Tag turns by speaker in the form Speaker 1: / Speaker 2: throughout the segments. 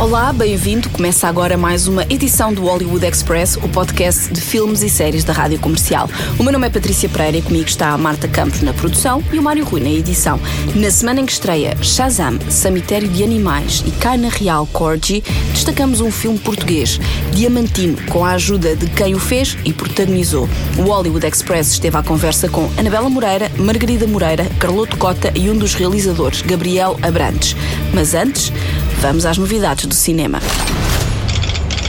Speaker 1: Olá, bem-vindo. Começa agora mais uma edição do Hollywood Express, o podcast de filmes e séries da Rádio Comercial. O meu nome é Patrícia Pereira e comigo está a Marta Campos na produção e o Mário Rui na edição. Na semana em que estreia Shazam, Cemitério de Animais e Cai na Real Corgi, destacamos um filme português, Diamantino, com a ajuda de quem o fez e protagonizou. O Hollywood Express esteve à conversa com Anabela Moreira, Margarida Moreira, Carloto Cota e um dos realizadores, Gabriel Abrantes. Mas antes, vamos às novidades do cinema.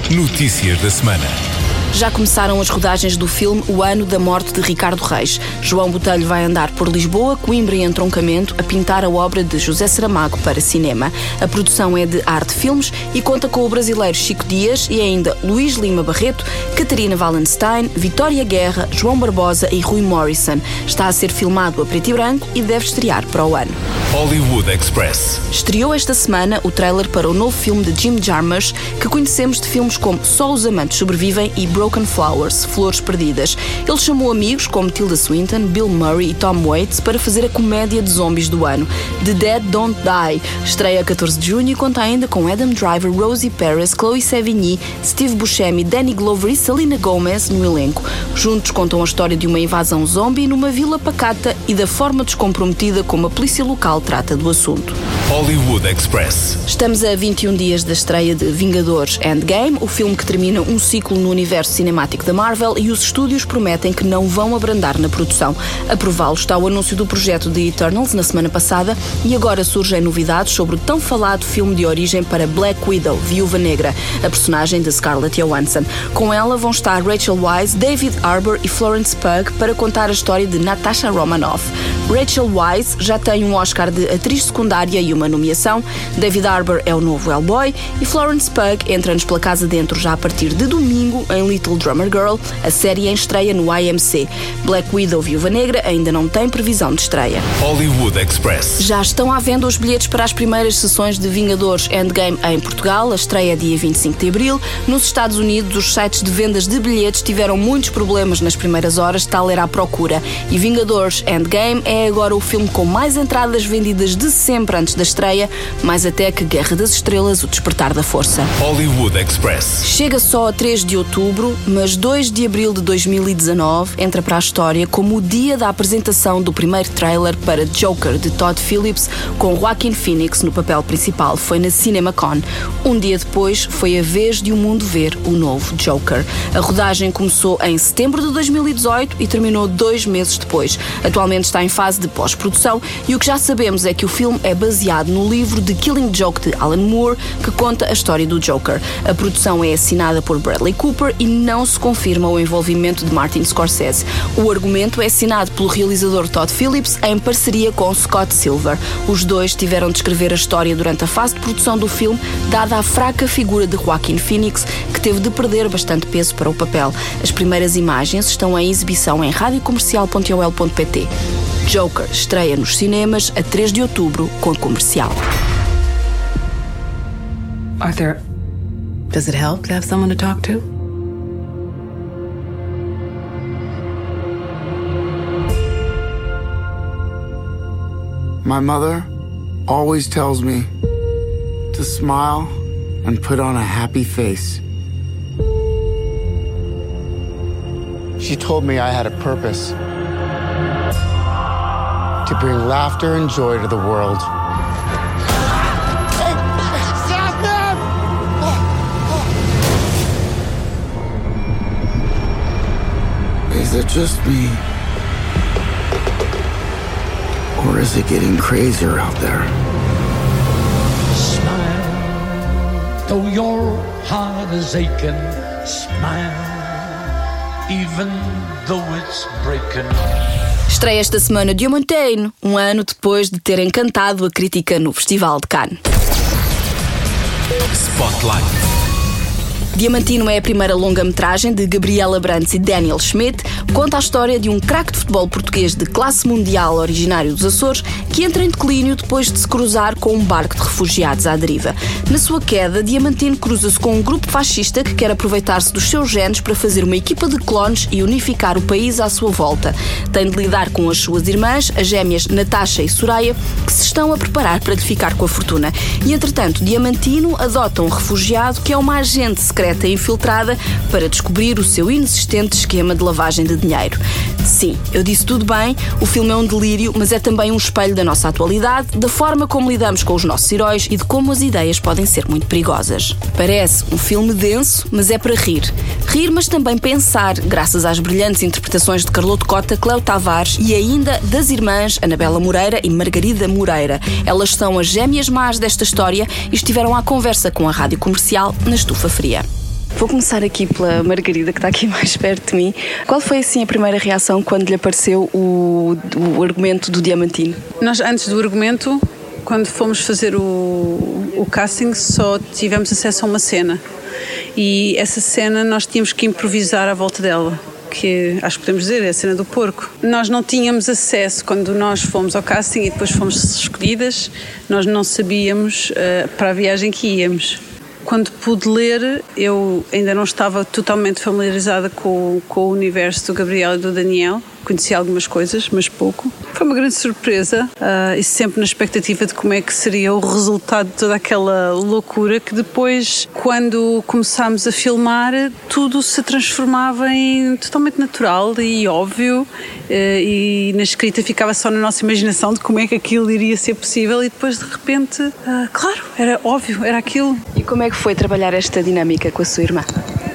Speaker 2: Notícias da semana.
Speaker 1: Já começaram as rodagens do filme O Ano da Morte de Ricardo Reis. João Botelho vai andar por Lisboa, Coimbra e Entroncamento a pintar a obra de José Saramago para cinema. A produção é de Arte Filmes e conta com o brasileiro Chico Dias e ainda Luís Lima Barreto, Catarina Wallenstein, Vitória Guerra, João Barbosa e Rui Morrison. Está a ser filmado a preto e branco e deve estrear para o ano.
Speaker 2: Hollywood Express.
Speaker 1: Estreou esta semana o trailer para o novo filme de Jim Jarmusch, que conhecemos de filmes como Só os Amantes Sobrevivem e Broken Flowers, Flores Perdidas. Ele chamou amigos como Tilda Swinton, Bill Murray e Tom Waits para fazer a comédia de zombies do ano. The Dead Don't Die estreia a 14 de junho e conta ainda com Adam Driver, Rosie Perez, Chloe Sevigny, Steve Buscemi, Danny Glover e Selena Gomez no elenco. Juntos contam a história de uma invasão zombie numa vila pacata e da forma descomprometida como a polícia local trata do assunto.
Speaker 2: Hollywood Express.
Speaker 1: Estamos a 21 dias da estreia de Vingadores Endgame, o filme que termina um ciclo no universo cinemático da Marvel e os estúdios prometem que não vão abrandar na produção. A prová-lo está o anúncio do projeto de Eternals na semana passada e agora surgem novidades sobre o tão falado filme de origem para Black Widow, Viúva Negra, a personagem de Scarlett Johansson. Com ela vão estar Rachel Weisz, David Harbour e Florence Pugh para contar a história de Natasha Romanoff. Rachel Weisz já tem um Oscar de atriz secundária e uma nomeação. David Harbour é o novo Hellboy e Florence Pugh entra-nos pela casa dentro já a partir de domingo em Little Drummer Girl, a série em estreia no IMC. Black Widow Viúva Negra ainda não tem previsão de estreia.
Speaker 2: Hollywood Express.
Speaker 1: Já estão à venda os bilhetes para as primeiras sessões de Vingadores Endgame em Portugal. A estreia é dia 25 de abril. Nos Estados Unidos, os sites de vendas de bilhetes tiveram muitos problemas nas primeiras horas, tal era a procura. E Vingadores Endgame é agora o filme com mais entradas vendidas de sempre antes da estreia, mais até que Guerra das Estrelas, o Despertar da Força.
Speaker 2: Hollywood Express.
Speaker 1: Chega só a 3 de outubro, mas 2 de abril de 2019 entra para a história como o dia da apresentação do primeiro trailer para Joker de Todd Phillips com Joaquin Phoenix no papel principal. Foi na CinemaCon. Um dia depois foi a vez de o mundo ver o novo Joker. A rodagem começou em setembro de 2018 e terminou dois meses depois. Atualmente está em fase de pós-produção e o que já sabemos é que o filme é baseado no livro The Killing Joke de Alan Moore, que conta a história do Joker. A produção é assinada por Bradley Cooper e não se confirma o envolvimento de Martin Scorsese. O argumento é assinado pelo realizador Todd Phillips em parceria com Scott Silver. Os dois tiveram de escrever a história durante a fase de produção do filme, dada a fraca figura de Joaquin Phoenix, que teve de perder bastante peso para o papel. As primeiras imagens estão em exibição em radiocomercial.ol.pt. Joker estreia nos cinemas a 3 de outubro com a comercial.
Speaker 3: Arthur, does it help to have someone to talk to?
Speaker 4: My mother always tells me to smile and put on a happy face. She told me I had a purpose to bring laughter and joy to the world. Is it just me? Or is it getting crazier out there?
Speaker 5: Smile, though your heart is aching. Smile, even though it's breaking.
Speaker 1: Estreia esta semana Diamantino, um ano depois de ter encantado a crítica no Festival de Cannes.
Speaker 2: Spotlight.
Speaker 1: Diamantino é a primeira longa-metragem de Gabriela Brandes e Daniel Schmidt. Conta a história de um craque de futebol português de classe mundial originário dos Açores que entra em declínio depois de se cruzar com um barco de refugiados à deriva. Na sua queda, Diamantino cruza-se com um grupo fascista que quer aproveitar-se dos seus genes para fazer uma equipa de clones e unificar o país à sua volta. Tem de lidar com as suas irmãs, as gêmeas Natasha e Soraya, que se estão a preparar para ficar com a fortuna. E entretanto, Diamantino adota um refugiado que é uma agente secreta infiltrada para descobrir o seu inexistente esquema de lavagem de dinheiro. Sim, eu disse tudo bem, o filme é um delírio, mas é também um espelho da nossa atualidade, da forma como lidamos com os nossos heróis e de como as ideias podem ser muito perigosas. Parece um filme denso, mas é para rir. Rir, mas também pensar, graças às brilhantes interpretações de Carloto Cota, Cléo Tavares e ainda das irmãs Anabela Moreira e Margarida Moreira. Elas são as gêmeas más desta história e estiveram à conversa com a rádio comercial na Estufa Fria. Vou começar aqui pela Margarida, que está aqui mais perto de mim. Qual foi assim a primeira reação quando lhe apareceu o, o argumento do Diamantino?
Speaker 6: Nós, antes do argumento, quando fomos fazer o, o casting, só tivemos acesso a uma cena. E essa cena nós tínhamos que improvisar à volta dela. Que acho que podemos dizer, é a cena do porco. Nós não tínhamos acesso quando nós fomos ao casting e depois fomos escolhidas, nós não sabíamos uh, para a viagem que íamos quando pude ler, eu ainda não estava totalmente familiarizada com, com o universo do Gabriel e do Daniel. Conheci algumas coisas, mas pouco. Foi uma grande surpresa uh, e sempre na expectativa de como é que seria o resultado de toda aquela loucura que depois, quando começámos a filmar, tudo se transformava em totalmente natural e óbvio uh, e na escrita ficava só na nossa imaginação de como é que aquilo iria ser possível e depois de repente, uh, claro, era óbvio, era aquilo.
Speaker 1: E como é que foi trabalhar esta dinâmica com a sua irmã?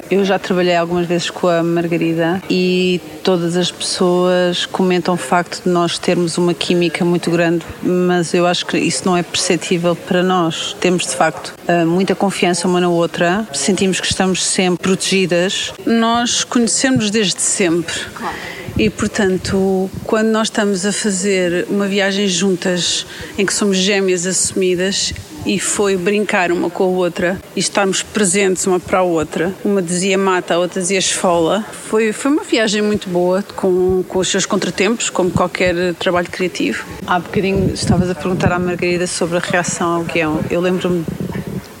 Speaker 6: Eu já trabalhei algumas vezes com a Margarida e todas as pessoas comentam o facto de nós termos uma química muito grande, mas eu acho que isso não é perceptível para nós. Temos de facto eh, muita confiança uma na outra, sentimos que estamos sempre protegidas. Nós conhecemos desde sempre. E, portanto, quando nós estamos a fazer uma viagem juntas, em que somos gêmeas assumidas, e foi brincar uma com a outra e estarmos presentes uma para a outra. Uma dizia mata, a outra dizia esfola. Foi, foi uma viagem muito boa, com, com os seus contratempos, como qualquer trabalho criativo. Há bocadinho estavas a perguntar à Margarida sobre a reação ao guião. Eu lembro-me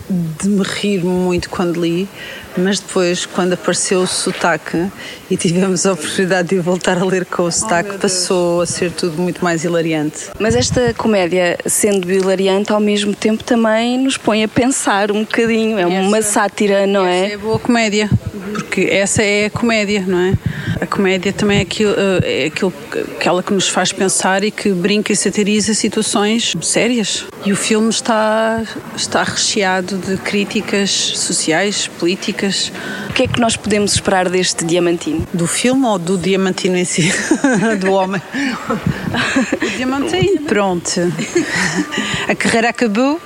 Speaker 6: de me rir muito quando li, mas depois, quando apareceu o sotaque e tivemos a oportunidade de voltar a ler com o sotaque, oh, passou a ser tudo muito mais hilariante.
Speaker 1: Mas esta comédia, sendo hilariante, ao mesmo tempo também nos põe a pensar um bocadinho. É essa, uma sátira, não é?
Speaker 6: É boa comédia, porque essa é a comédia, não é? A comédia também é aquilo, é aquilo, aquela que nos faz pensar e que brinca e satiriza situações sérias. E o filme está, está recheado de críticas sociais, políticas.
Speaker 1: O que é que nós podemos esperar deste Diamantino?
Speaker 6: Do filme ou do Diamantino em si? do homem? Diamantino. Pronto. A carreira acabou.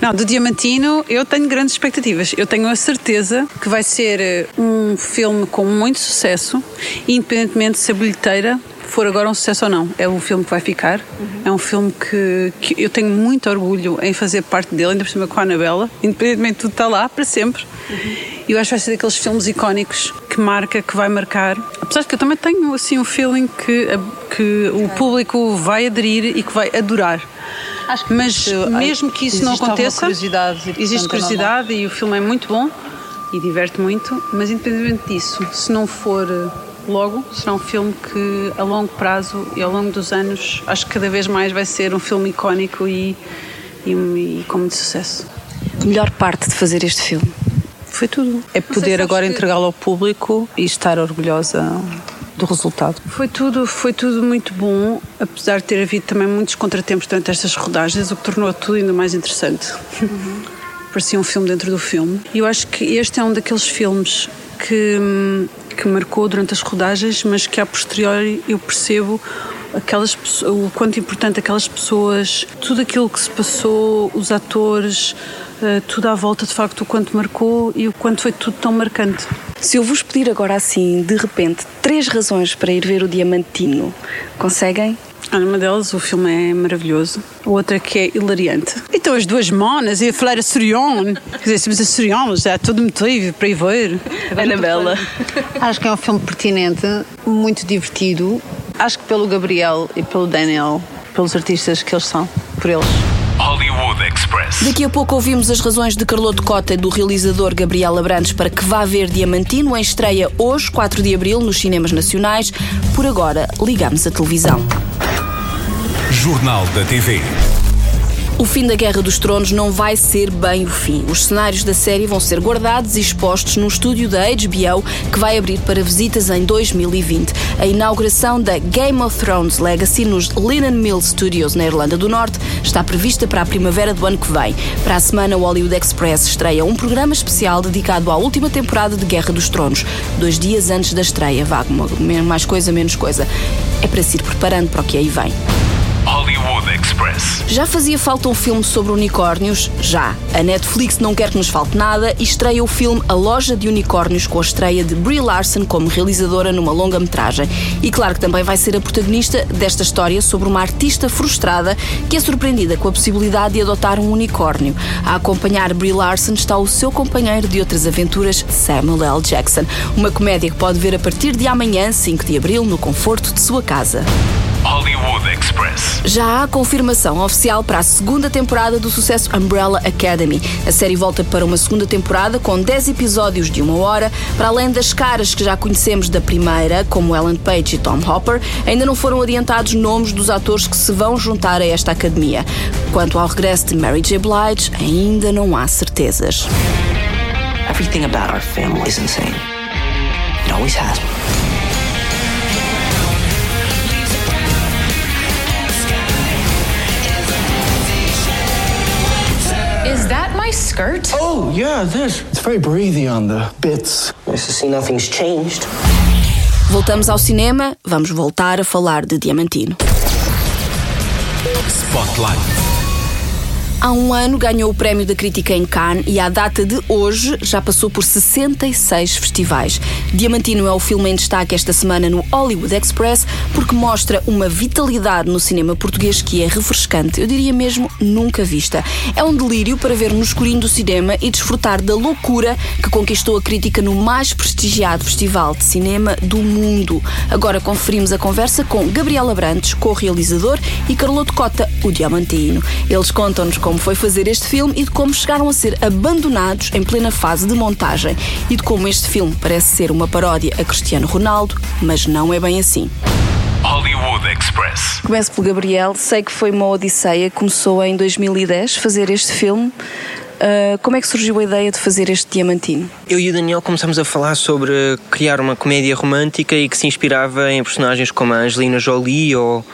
Speaker 6: Não, do Diamantino eu tenho grandes expectativas. Eu tenho a certeza que vai ser eh, um filme com muito sucesso, independentemente de se a bilheteira for agora um sucesso ou não. É o filme que vai ficar. Uhum. É um filme que, que, eu tenho muito orgulho em fazer parte dele, ainda por cima com a Anabela. Independentemente de tudo, está lá para sempre. Uhum. E eu acho que vai ser daqueles filmes icónicos que marca, que vai marcar. Apesar de que eu também tenho assim um feeling que, que o público vai aderir e que vai adorar. Mas mesmo que isso não aconteça, curiosidade, existe curiosidade e o filme é muito bom e diverte muito, mas independentemente disso, se não for logo, será um filme que a longo prazo e ao longo dos anos acho que cada vez mais vai ser um filme icónico e, e, e com muito sucesso.
Speaker 1: A melhor parte de fazer este filme?
Speaker 6: Foi tudo. É poder agora entregá-lo ao público e estar orgulhosa do resultado. Foi tudo, foi tudo muito bom, apesar de ter havido também muitos contratempos durante estas rodagens, o que tornou tudo ainda mais interessante. Uhum. Parecia um filme dentro do filme. E eu acho que este é um daqueles filmes que que marcou durante as rodagens, mas que a posteriori eu percebo aquelas o quanto importante aquelas pessoas, tudo aquilo que se passou, os atores, uh, tudo à volta de facto o quanto marcou e o quanto foi tudo tão marcante.
Speaker 1: Se eu vos pedir agora assim, de repente, três razões para ir ver o Diamantino, conseguem?
Speaker 6: Uma delas, o filme é maravilhoso. A outra que é hilariante. Então as duas monas e a falar açoriano. Quer dizer, se mas açoriano já é todo motivo para ir ver.
Speaker 1: Anabela.
Speaker 6: Acho que é um filme pertinente, muito divertido. Acho que pelo Gabriel e pelo Daniel, pelos artistas que eles são, por eles.
Speaker 7: Hollywood Express.
Speaker 1: Daqui a pouco ouvimos as razões de Carloto Cota e do realizador Gabriel Abrantes para que vá ver Diamantino em estreia hoje, 4 de abril, nos cinemas nacionais. Por agora, ligamos a televisão.
Speaker 2: Jornal da TV.
Speaker 1: O fim da Guerra dos Tronos não vai ser bem o fim. Os cenários da série vão ser guardados e expostos num estúdio da HBO que vai abrir para visitas em 2020. A inauguração da Game of Thrones Legacy nos Linen Mill Studios na Irlanda do Norte está prevista para a primavera do ano que vem. Para a semana, o Hollywood Express estreia um programa especial dedicado à última temporada de Guerra dos Tronos, dois dias antes da estreia. Vá, mais coisa, menos coisa. É para se ir preparando para o que aí vem.
Speaker 7: Hollywood Express.
Speaker 1: Já fazia falta um filme sobre unicórnios? Já. A Netflix não quer que nos falte nada e estreia o filme A Loja de Unicórnios com a estreia de Brie Larson como realizadora numa longa-metragem. E claro que também vai ser a protagonista desta história sobre uma artista frustrada que é surpreendida com a possibilidade de adotar um unicórnio. A acompanhar Brie Larson está o seu companheiro de outras aventuras, Samuel L. Jackson. Uma comédia que pode ver a partir de amanhã, 5 de abril, no conforto de sua casa.
Speaker 7: Hollywood Express.
Speaker 1: Já há confirmação oficial para a segunda temporada do sucesso Umbrella Academy. A série volta para uma segunda temporada com 10 episódios de uma hora. Para além das caras que já conhecemos da primeira, como Ellen Page e Tom Hopper, ainda não foram adiantados nomes dos atores que se vão juntar a esta academia. Quanto ao regresso de Mary J. Blige, ainda não há certezas.
Speaker 8: Everything about our family is insane. It always has
Speaker 9: skirt?
Speaker 10: Oh, yeah, this. It's very breathy on the bits.
Speaker 8: Nice to see nothing's changed.
Speaker 1: Voltamos ao cinema, vamos voltar a falar de Diamantino.
Speaker 2: Spotlight.
Speaker 1: Há um ano ganhou o prémio da crítica em Cannes e à data de hoje já passou por 66 festivais. Diamantino é o filme em destaque esta semana no Hollywood Express porque mostra uma vitalidade no cinema português que é refrescante, eu diria mesmo nunca vista. É um delírio para ver no escurinho do cinema e desfrutar da loucura que conquistou a crítica no mais prestigiado festival de cinema do mundo. Agora conferimos a conversa com Gabriel Abrantes, co-realizador, e Carloto Cota, o Diamantino. Eles contam-nos como foi fazer este filme e de como chegaram a ser abandonados em plena fase de montagem e de como este filme parece ser uma paródia a Cristiano Ronaldo, mas não é bem assim.
Speaker 7: Hollywood Express.
Speaker 1: Começo pelo Gabriel, sei que foi uma odisseia, começou em 2010 fazer este filme. Uh, como é que surgiu a ideia de fazer este Diamantino?
Speaker 11: Eu e o Daniel começamos a falar sobre criar uma comédia romântica e que se inspirava em personagens como a Angelina Jolie ou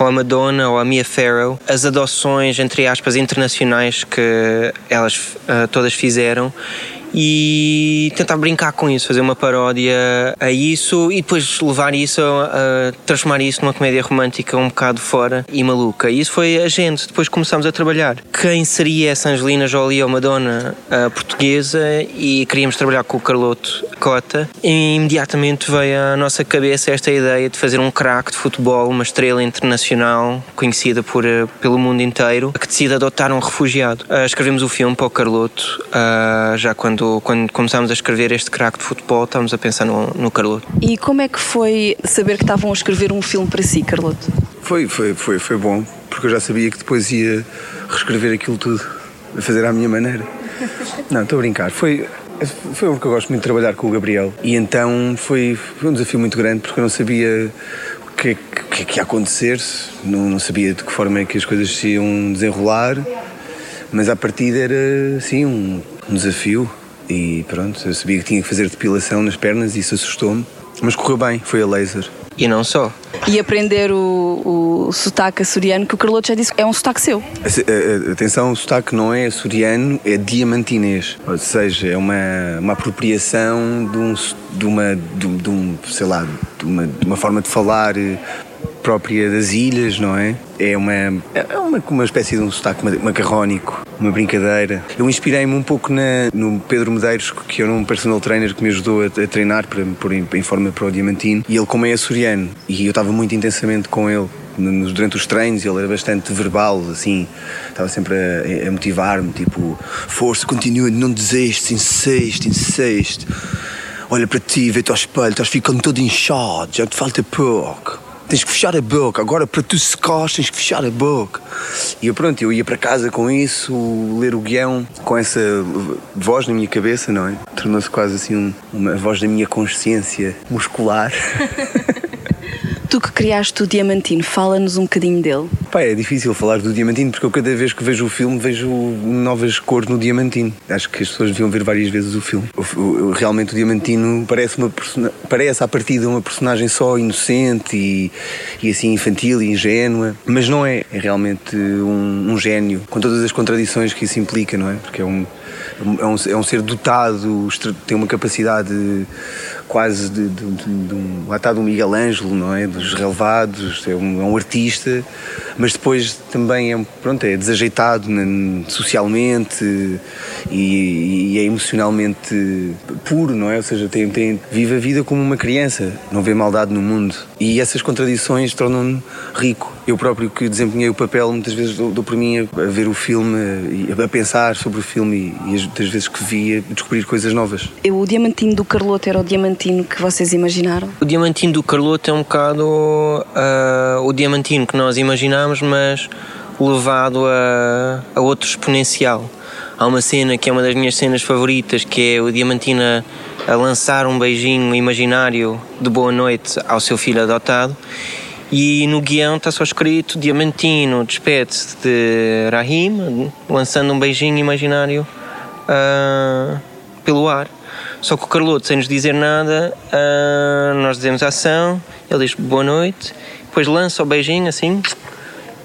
Speaker 11: ou a Madonna ou a Mia Farrow, as adoções, entre aspas, internacionais que elas uh, todas fizeram e tentar brincar com isso, fazer uma paródia a isso e depois levar isso a, transformar isso numa comédia romântica um bocado fora e maluca. E isso foi a gente. Depois começámos a trabalhar. Quem seria essa Angelina Jolie ou Madonna a portuguesa e queríamos trabalhar com o Carloto Cota. E imediatamente veio à nossa cabeça esta ideia de fazer um craque de futebol, uma estrela internacional conhecida por, eh, pelo mundo inteiro, que decide adotar um refugiado. Uh, escrevemos o filme para o Carloto uh, já quando, quando começámos a escrever este craque de futebol, estávamos a pensar no, no Carloto.
Speaker 1: E como é que foi saber que estavam a escrever um filme para si, Carloto?
Speaker 12: Foi, foi, foi, foi bom, porque eu já sabia que depois ia reescrever aquilo tudo, a fazer à minha maneira. Não, estou a brincar. Foi, foi porque eu gosto muito de trabalhar com o Gabriel e então foi, foi um desafio muito grande porque eu não sabia o que, o que, é que ia acontecer, não, não sabia de que forma é que as coisas se iam desenrolar, mas a partida era um, um desafio e pronto, eu sabia que tinha que fazer depilação nas pernas e isso assustou-me, mas correu bem, foi a laser.
Speaker 11: E não só.
Speaker 1: E aprender o, o sotaque açoriano, que o Carloto já disse é um sotaque seu.
Speaker 12: Atenção, o sotaque não é açoriano, é diamantinês. Ou seja, é uma, uma apropriação de, um, de, uma, de, de um, sei lá, de uma, de uma forma de falar própria das ilhas, não é? É uma, é uma, uma espécie de um sotaque macarrónico, uma brincadeira. Eu inspirei-me um pouco na, no Pedro Medeiros, que era um personal trainer que me ajudou a, a treinar para pôr em, forma para o Diamantino. E ele, como é açoriano, e eu estava muito intensamente com ele durante os treinos ele era bastante verbal, assim, estava sempre a, a motivar-me, tipo, força, continua, não desistes, insiste, insiste. Olha para ti, vê-te ao espelho, estás ficando todo inchado, já te falta pouco. Tens que fechar a boca, agora para tu secares tens que fechar a boca. E eu pronto, eu ia para casa com isso, ler o guião, com essa voz na minha cabeça, não é? Tornou-se quase assim um- uma voz da minha consciência muscular.
Speaker 1: Tu que criaste o Diamantino, fala-nos um bocadinho dele.
Speaker 12: Pá, é difícil falar do Diamantino porque eu cada vez que vejo o filme vejo novas cores no Diamantino. Acho que as pessoas deviam ver várias vezes o filme. Realmente o Diamantino parece, uma parece à partida uma personagem só inocente e, e assim infantil e ingênua, mas não é. É realmente um, um gênio, com todas as contradições que isso implica, não é? Porque é um, é um, é um ser dotado, tem uma capacidade quase de, de, de, de um, está do Miguel Ângelo, não é? Dos relevados, é um, é um artista, mas depois também é, pronto, é desajeitado socialmente e, e é emocionalmente puro, não é? Ou seja, tem, tem, vive a vida como uma criança, não vê maldade no mundo. E essas contradições tornam-no rico. Eu próprio que desempenhei o papel, muitas vezes dou, dou por mim a, a ver o filme, e a pensar sobre o filme e, e as, das vezes que vi, a descobrir coisas novas.
Speaker 1: Eu, o Diamantino do Carloto era o Diamantino que vocês imaginaram?
Speaker 11: O diamantino do Carloto é um bocado ah, o diamantino que nós imaginámos, mas levado a, a outro exponencial. Há uma cena que é uma das minhas cenas favoritas, que é o diamantino a, lançar um beijinho imaginário de boa noite ao seu filho adotado. E no guião está só escrito Diamantino despede-se de Rahim, lançando um beijinho imaginário ah, pelo ar. Só que o Carloto, sem nos dizer nada, ah, nós dizemos ação, ele diz boa noite, depois lança o beijinho assim,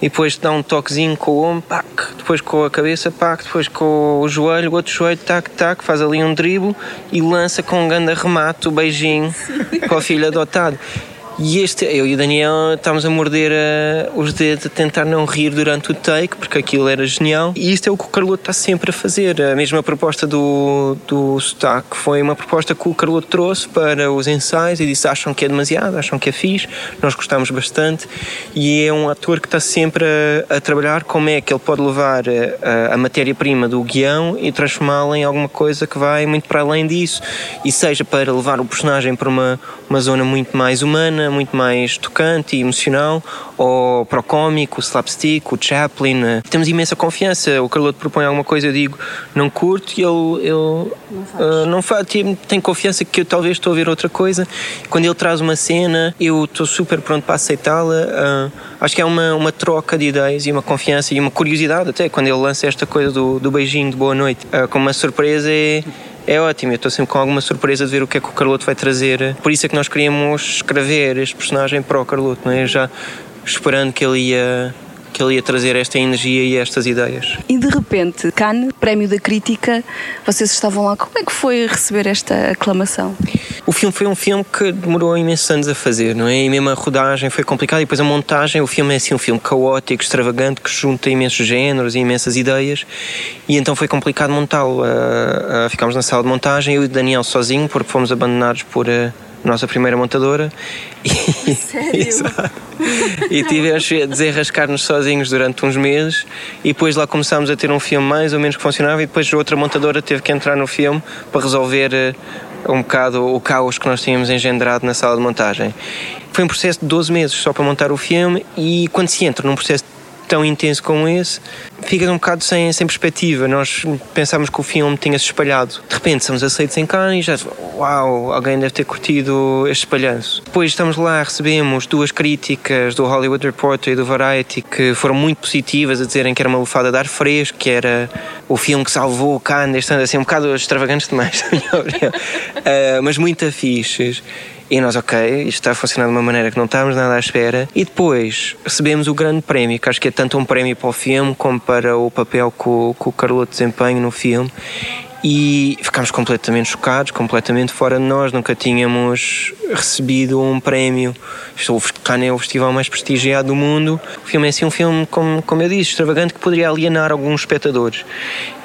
Speaker 11: e depois dá um toquezinho com o ombro, pac, depois com a cabeça, pac, depois com o joelho, o outro joelho, tac, tac, faz ali um drible e lança com um grande remate o beijinho para o filho adotado. E este, eu e o Daniel estávamos a morder eh, os dedos a tentar não rir durante o take, porque aquilo era genial. E isto é o que o Carloto está sempre a fazer. A mesma proposta do, do sotaque foi uma proposta que o Carloto trouxe para os ensaios e disse: acham que é demasiado, acham que é fixe. Nós gostamos bastante. E é um ator que está sempre a, a trabalhar como é que ele pode levar eh, a, a matéria-prima do guião e transformá-la em alguma coisa que vai muito para além disso. E seja para levar o personagem para uma, uma zona muito mais humana, muito mais tocante e emocional, ou para o cómico, o slapstick, o Chaplin. eh, Temos imensa confiança. O Carloto propõe alguma coisa, eu digo não curto, e ele, ele não faz. Tem, tem confiança que eu talvez estou a ver outra coisa. Quando ele traz uma cena, eu estou super pronto para aceitá-la. Ah, acho que é uma, uma troca de ideias e uma confiança e uma curiosidade até quando ele lança esta coisa do, do beijinho de boa noite. Ah, como uma surpresa é. É ótimo, eu estou sempre com alguma surpresa de ver o que é que o Carloto vai trazer. Por isso é que nós queríamos escrever este personagem para o Carloto, não é? Já esperando que ele ia, que ele ia trazer esta energia e estas ideias.
Speaker 1: E de repente, Cannes, prémio da crítica, vocês estavam lá. Como é que foi receber esta aclamação?
Speaker 11: O filme foi um filme que demorou imensos anos a fazer, não é? E mesmo a rodagem foi complicada e depois a montagem, o filme é assim um filme caótico, extravagante, que junta imensos géneros e imensas ideias e então foi complicado montá-lo. Ah, ah, ficámos na sala de montagem, eu e o Daniel sozinho, porque fomos abandonados por ah, a nossa primeira montadora. E, Exato. e tivemos a desenrascar-nos sozinhos durante uns meses e depois lá começámos a ter um filme mais ou menos que funcionava e depois outra montadora teve que entrar no filme para resolver um bocado o caos que nós tínhamos engendrado na sala de montagem. Foi um processo de 12 meses só para montar o filme e quando se entra num processo tão intenso como esse, fica um bocado sem, sem perspectiva. Nós pensávamos que o filme tinha-se espalhado. De repente somos aceitos em Cannes e já, uau, alguém deve ter curtido este espalhanço. Depois estamos lá, recebemos duas críticas do Hollywood Reporter e do Variety que foram muito positivas, a dizerem que era uma lufada de ar fresco, que era o filme que salvou Cannes, este ano, assim, um bocado extravagantes demais. Uh, mas muito afixes. E nós, ok, isto está a funcionar de uma maneira que não estávamos nada à espera. E depois recebemos o grande prémio, que acho que é tanto um prémio para o filme como para o papel que o, que o Carloto desempenha no filme. E ficámos completamente chocados, completamente fora de nós, nunca tínhamos recebido um prémio. Estou cá é o festival mais prestigiado do mundo. O filme é assim um filme, como, como eu disse, extravagante que poderia alienar alguns espectadores.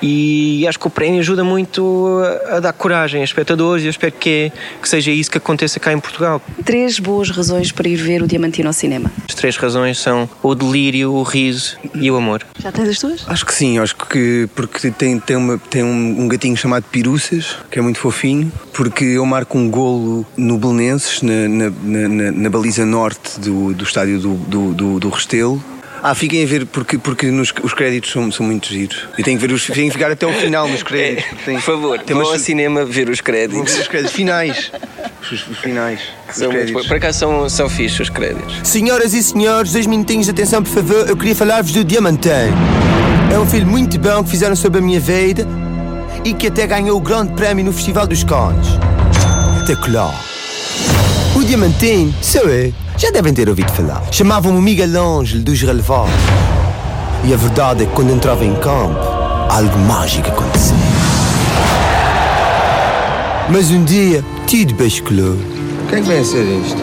Speaker 11: E acho que o prémio ajuda muito a, a dar coragem aos espectadores e eu espero que, que seja isso que aconteça cá em Portugal.
Speaker 1: Três boas razões para ir ver o Diamantino ao cinema.
Speaker 11: As três razões são o delírio, o riso e o amor.
Speaker 1: Já tens as tuas?
Speaker 12: Acho que sim, acho que porque tem, tem, uma, tem um, um gatinho chamado Piruças, que é muito fofinho, porque eu marco um golo no Belenenses, na, na, na, na baliza norte do, do estádio do, do, do, do Restelo. Ah, fiquem a ver porque, porque nos, os créditos são, são muito giros. E tenho que ver os, tenho que ficar até ao final nos créditos. Tem,
Speaker 11: Por favor,
Speaker 12: tem
Speaker 11: vão
Speaker 12: umas-
Speaker 11: ao cinema ver os créditos.
Speaker 12: ver os créditos finais. Os, os finais.
Speaker 11: São muito, por acaso são, são fixos os créditos.
Speaker 13: Senhoras e senhores, dois minutinhos de atenção, por favor. Eu queria falar-vos do Diamantino. É um filme muito bom que fizeram sobre a minha vida e que até ganhou o grande prémio no Festival dos Cannes. Espetacular. O Diamantino, sou eu. Já devem ter ouvido falar. Chamavam-me Miguel Ângelo dos Relevados. E a verdade é que quando entrava em campo, algo mágico acontecia. Mas um dia, tudo basculou. Quem é que vem a ser isto?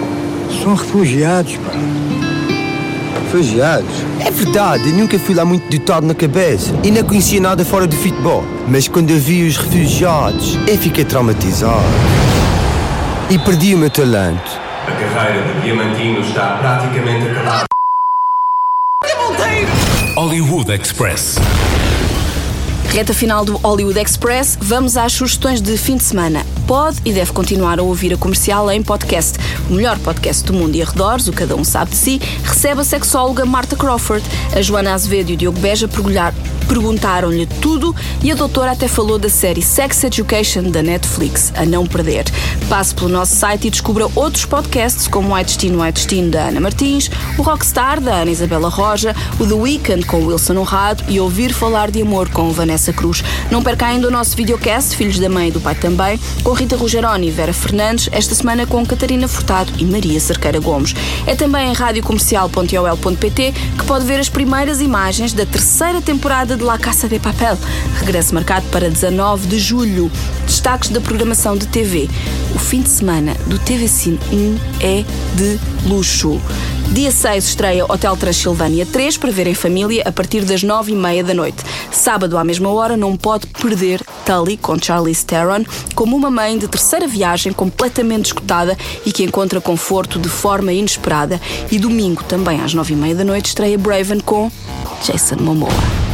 Speaker 13: São refugiados, pá. Refugiados? É verdade, eu nunca fui lá muito dotado na cabeça e não conhecia nada fora do futebol. Mas quando eu vi os refugiados, eu fiquei traumatizado. E perdi o meu talento.
Speaker 2: A carreira de Diamantino está praticamente acabada. Hollywood Express.
Speaker 1: Reta final do Hollywood Express, vamos às sugestões de fim de semana. Pode e deve continuar a ouvir a comercial em podcast. O melhor podcast do mundo e arredores, o Cada Um Sabe de Si, recebe a sexóloga Marta Crawford. A Joana Azevedo e o Diogo Beja pergulhar- perguntaram-lhe tudo e a doutora até falou da série Sex Education da Netflix, a não perder. Passe pelo nosso site e descubra outros podcasts como White Destino, White Destino da Ana Martins, o Rockstar da Ana Isabela Roja, o The Weekend com Wilson Honrado e Ouvir Falar de Amor com Vanessa Cruz. Não perca ainda o nosso videocast, Filhos da Mãe e do Pai também, com Rita Rogeroni e Vera Fernandes, esta semana com Catarina Furtado e Maria Cerqueira Gomes. É também em radiocomercial.ol.pt que pode ver as primeiras imagens da terceira temporada de La Caça de Papel, regresso marcado para 19 de julho. Destaques da programação de TV. O fim de semana do TV Cine 1 é de luxo. Dia 6 estreia Hotel Transilvânia 3 para ver em família a partir das 9h30 da noite. Sábado, à mesma hora, não pode perder Tully com Charlize Theron como uma mãe de terceira viagem completamente esgotada e que encontra conforto de forma inesperada. E domingo, também às 9h30 da noite, estreia Braven com Jason Momoa.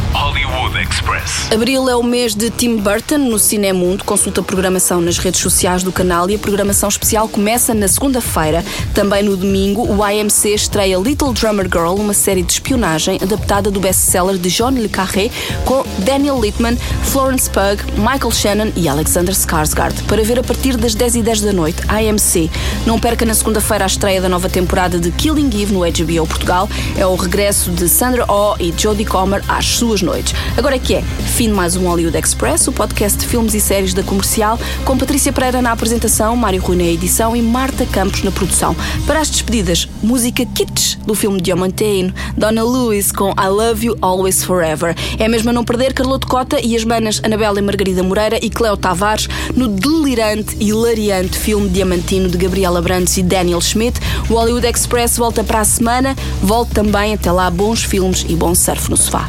Speaker 7: Express.
Speaker 1: Abril é o mês de Tim Burton no Cinemundo. Consulta a programação nas redes sociais do canal e a programação especial começa na segunda-feira. Também no domingo, o IMC estreia Little Drummer Girl, uma série de espionagem adaptada do best-seller de John Le Carré com Daniel Littman, Florence Pugh, Michael Shannon e Alexander Skarsgård. Para ver a partir das 10h10 da noite, IMC. Não perca na segunda-feira a estreia da nova temporada de Killing Eve no HBO Portugal. É o regresso de Sandra Oh e Jodie Comer às suas noites. É que é, fim de mais um Hollywood Express, o podcast de filmes e séries da comercial, com Patrícia Pereira na apresentação, Mário Rui na edição e Marta Campos na produção. Para as despedidas, música Kitsch do filme Diamantino, Donna Lewis com I Love You Always Forever. É mesmo a não perder Carloto Cota e as manas Anabela e Margarida Moreira e Cleo Tavares no delirante e hilariante filme Diamantino de Gabriela Brandes e Daniel Schmidt. O Hollywood Express volta para a semana. Volte também até lá bons filmes e bom surf no sofá.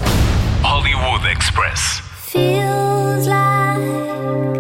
Speaker 7: Hollywood Express.
Speaker 14: Feels like